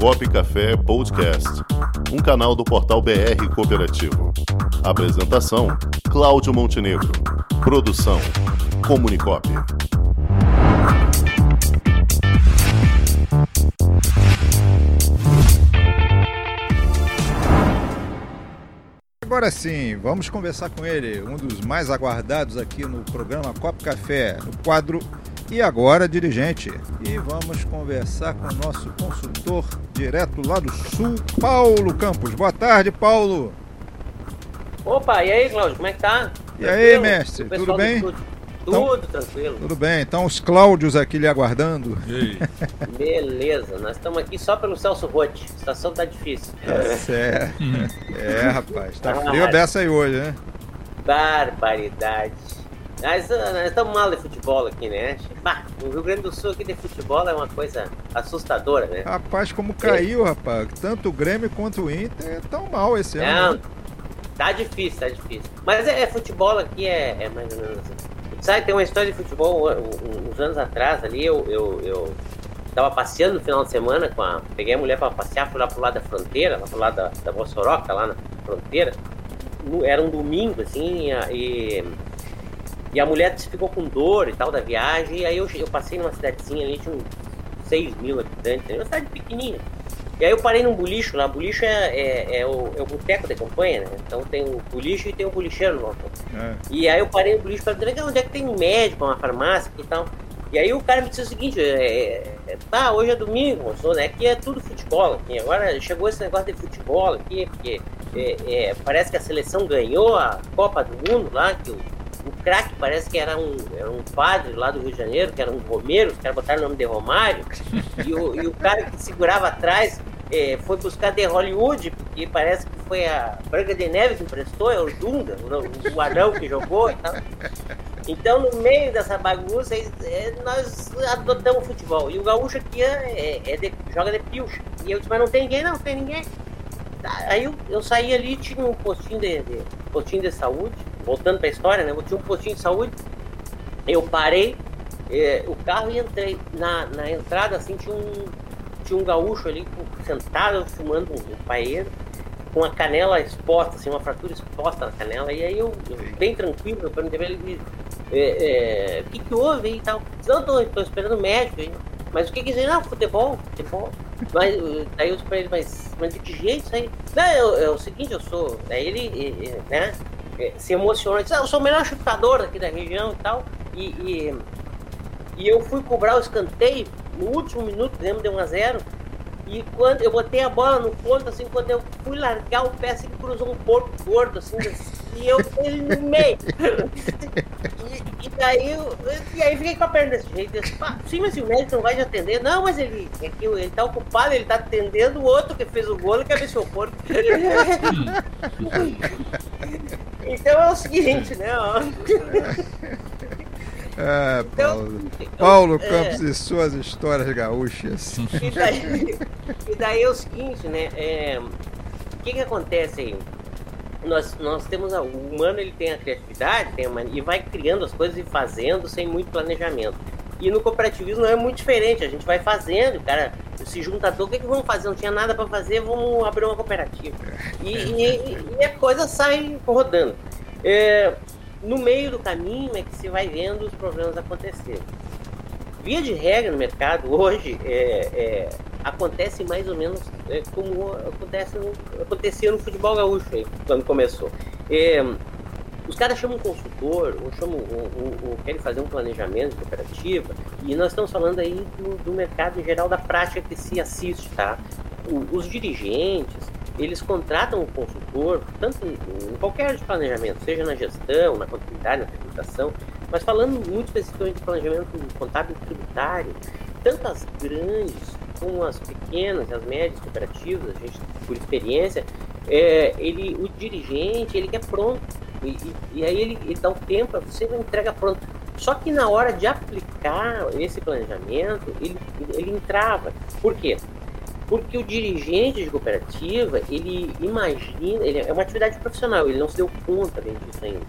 Comunicop Café Podcast, um canal do portal BR Cooperativo. Apresentação: Cláudio Montenegro. Produção: Comunicop. Agora sim, vamos conversar com ele, um dos mais aguardados aqui no programa Cop Café, no quadro E Agora Dirigente. E vamos conversar com o nosso consultor direto lá do Sul, Paulo Campos. Boa tarde, Paulo. Opa, e aí, Cláudio, como é que tá? E aí, mestre, tudo bem? Tudo então, tranquilo. Tudo bem, então os Cláudios aqui lhe aguardando. Beleza, nós estamos aqui só pelo Celso Rotti. A situação tá difícil. É, certo. é rapaz, tá frio dessa aí hoje, né? Barbaridade. Nós, nós estamos mal de futebol aqui, né? Bah, o Rio Grande do Sul aqui de futebol é uma coisa assustadora, né? Rapaz, como caiu, é. rapaz. Tanto o Grêmio quanto o Inter estão mal esse Não, ano. Né? Tá difícil, tá difícil. Mas é, é futebol aqui é, é mais ou menos assim. Sabe, tem uma história de futebol, uns anos atrás ali, eu, eu, eu tava passeando no final de semana com a. Peguei a mulher para passear, fui lá pro lado da fronteira, lá pro lado da, da Bossoroca, lá na fronteira. Era um domingo, assim, e, e a mulher ficou com dor e tal da viagem. E aí eu, eu passei numa cidadezinha ali, tinha uns 6 mil habitantes, uma cidade pequenininha. E aí eu parei num bulicho lá. Bulicho é, é, é o, é o boteco da campanha, né? Então tem o bulicho e tem o bulicheiro no é. E aí eu parei no bulicho para dizer, onde é que tem um médico, uma farmácia e tal. E aí o cara me disse o seguinte, é, é, tá, hoje é domingo, moço, né? Aqui é tudo futebol. Aqui. Agora chegou esse negócio de futebol aqui, porque é, é, parece que a seleção ganhou a Copa do Mundo lá, que o craque parece que era um, era um padre lá do Rio de Janeiro, que era um Romero, os caras botaram o nome de Romário, e o, e o cara que segurava atrás é, foi buscar de Hollywood, porque parece que foi a Branca de Neve que emprestou, é o Dunga, o, o anão que jogou e tal. Então, no meio dessa bagunça, é, nós adotamos futebol. E o gaúcho aqui é, é, é de, joga de pilcha. E eu disse, mas não tem ninguém? Não, tem ninguém. Aí eu, eu saí ali, tinha um postinho de, de postinho de saúde, voltando para a história, né? Eu tinha um postinho de saúde, eu parei é, o carro e entrei. Na, na entrada, assim, tinha um, tinha um gaúcho ali sentado, fumando um paeiro, com a canela exposta, assim, uma fratura exposta na canela. E aí eu, eu bem tranquilo, eu perguntei pra ele, é, é, o que que houve e tal. Não, tô, tô esperando o médico. Aí. Mas o que que dizer? Não, futebol, futebol. Mas, daí eu disse pra ele, mas, mas de que jeito isso aí? Não, é, é o seguinte, eu sou. Daí ele, né, é, se emociona, disse, ah, eu sou o melhor chutador aqui da região e tal. E, e, e eu fui cobrar o escanteio no último minuto, lembro de 1 a 0 e quando eu botei a bola no ponto, assim, quando eu fui largar o pé, assim, cruzou um porco gordo, assim, e eu ele no meio. E, daí eu, e aí fiquei com a perna desse jeito. Disse, sim, mas o médico não vai te atender. Não, mas ele, é que ele tá ocupado, ele tá atendendo o outro que fez o gol e quer ver seu porco. então é o seguinte, né? É, Paulo. Então, Paulo é. Campos é, e suas histórias gaúchas. E daí, e daí é o seguinte, né? É, o que que acontece aí? Nós, nós temos a, o humano ele tem a criatividade tem e vai criando as coisas e fazendo sem muito planejamento. E no cooperativismo não é muito diferente, a gente vai fazendo, cara se junta o que, que vamos fazer? Não tinha nada para fazer, vamos abrir uma cooperativa. E, e, e a coisa sai rodando. É, no meio do caminho é que se vai vendo os problemas acontecerem. Via de regra no mercado hoje é, é, acontece mais ou menos é, como acontece no, acontecia no futebol gaúcho aí, quando começou. É, os caras chamam um consultor, ou chamam, ou, ou, ou, querem fazer um planejamento de cooperativa, e nós estamos falando aí do, do mercado em geral da prática que se assiste, tá? O, os dirigentes, eles contratam um consultor, tanto em qualquer área de planejamento, seja na gestão, na contabilidade, na tributação, mas falando muito especificamente de planejamento contábil tributário, tanto as grandes como as pequenas, as médias cooperativas, a gente, por experiência, é, ele, o dirigente, ele quer pronto. E, e, e aí ele, ele, dá o tempo, você entrega pronto. Só que na hora de aplicar esse planejamento, ele, ele entrava. Por quê? Porque o dirigente de cooperativa, ele imagina, ele é uma atividade profissional, ele não se deu conta bem disso ainda.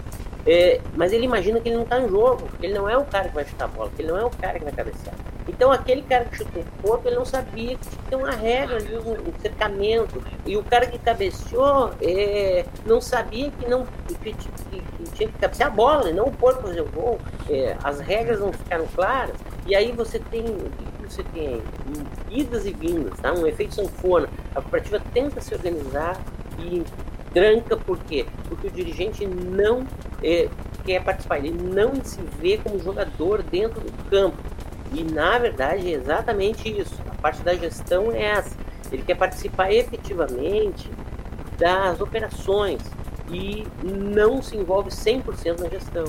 É, mas ele imagina que ele não está em jogo, que ele não é o cara que vai chutar a bola, que ele não é o cara que vai cabecear. Então aquele cara que chutou o corpo, ele não sabia que tinha uma regra, um, um cercamento. E o cara que cabeceou é, não sabia que não que, que, que tinha que cabecear a bola, não o porco fazer o gol. É, as regras não ficaram claras. E aí você tem você tem idas e vindas, tá? um efeito sanfona. A cooperativa tenta se organizar e tranca por quê? Porque o dirigente não é, quer participar, ele não se vê como jogador dentro do campo. E na verdade é exatamente isso. A parte da gestão é essa. Ele quer participar efetivamente das operações e não se envolve 100% na gestão.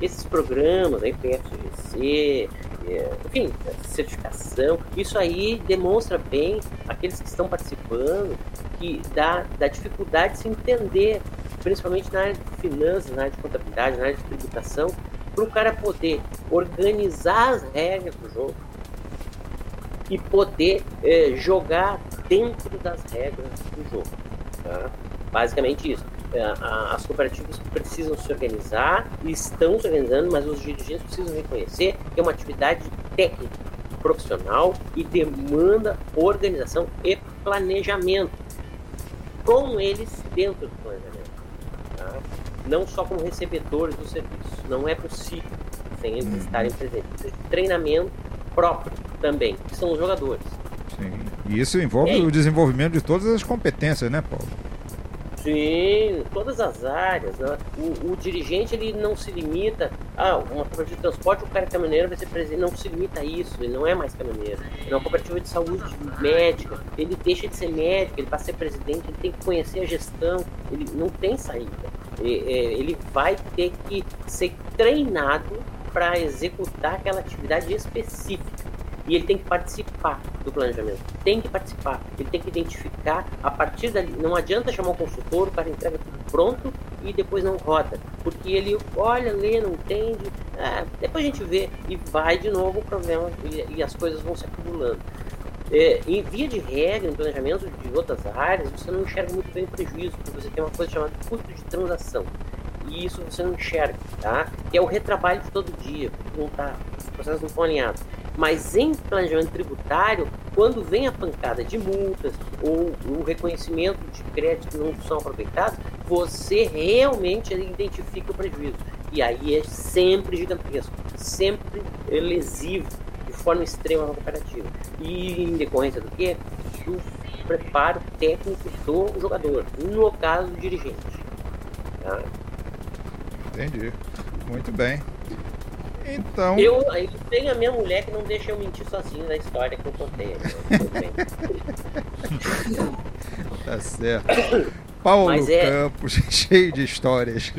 Esses programas, aí, PFGC, é, enfim, certificação, isso aí demonstra bem aqueles que estão participando que dá, da dificuldade de se entender, principalmente na área de finanças, na área de contabilidade, na área de tributação, para o cara poder organizar as regras do jogo e poder é, jogar dentro das regras do jogo. Tá? Basicamente isso. É, as cooperativas precisam se organizar, estão se organizando, mas os dirigentes precisam reconhecer que é uma atividade técnica, profissional e demanda organização e planejamento com eles dentro do planejamento. Tá? Não só como recebedores do serviço. Não é possível sem eles uhum. estarem presentes. Treinamento próprio também, que são os jogadores. Sim. E isso envolve é. o desenvolvimento de todas as competências, né, Paulo? Sim, todas as áreas. Né? O, o, dirigente ele não se limita a ah, uma cooperativa de transporte, o cara é caminhoneiro vai ser presidente, não se limita a isso, ele não é mais caminhoneiro. Ele é uma cooperativa de saúde médica, ele deixa de ser médico, ele para ser presidente, ele tem que conhecer a gestão, ele não tem saída. Ele vai ter que ser treinado para executar aquela atividade específica. E ele tem que participar do planejamento. Tem que participar. Ele tem que identificar a partir dali. Não adianta chamar o consultor, o cara entrega tudo pronto e depois não roda. Porque ele olha, lê, não entende. É, depois a gente vê e vai de novo o problema e, e as coisas vão se acumulando. É, em via de regra, em planejamento de outras áreas, você não enxerga muito bem o prejuízo, porque você tem uma coisa chamada custo de transação. E isso você não enxerga, tá? Que é o retrabalho de todo dia, não tá, os processos não estão alinhados. Mas em planejamento tributário, quando vem a pancada de multas ou o reconhecimento de créditos que não são aproveitados, você realmente identifica o prejuízo. E aí é sempre gigantesco, sempre lesivo, de forma extrema na cooperativa. E em decorrência do quê? Do preparo técnico do jogador, no caso do dirigente. Tá? Entendi. Muito bem. Então. Eu, eu tenho a minha mulher que não deixa eu mentir sozinho na história que eu contei. tá certo. Paulo é... Campos, cheio de histórias.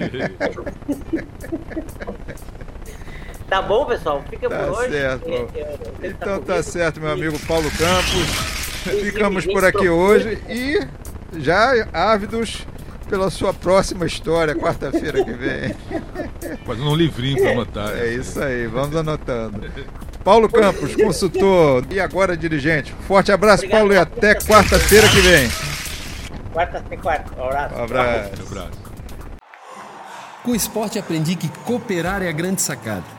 tá bom, pessoal? Fica tá por hoje. Certo. então tá certo, meu amigo Paulo Campos. Ficamos por aqui hoje e já ávidos pela sua próxima história, quarta-feira que vem. Fazendo um livrinho para anotar. É isso aí, vamos anotando. Paulo Campos, consultor e agora dirigente. Forte abraço, Obrigado, Paulo, e até quarta-feira que vem. Quarta quarta. Um abraço. Um abraço. Um abraço. Com o esporte aprendi que cooperar é a grande sacada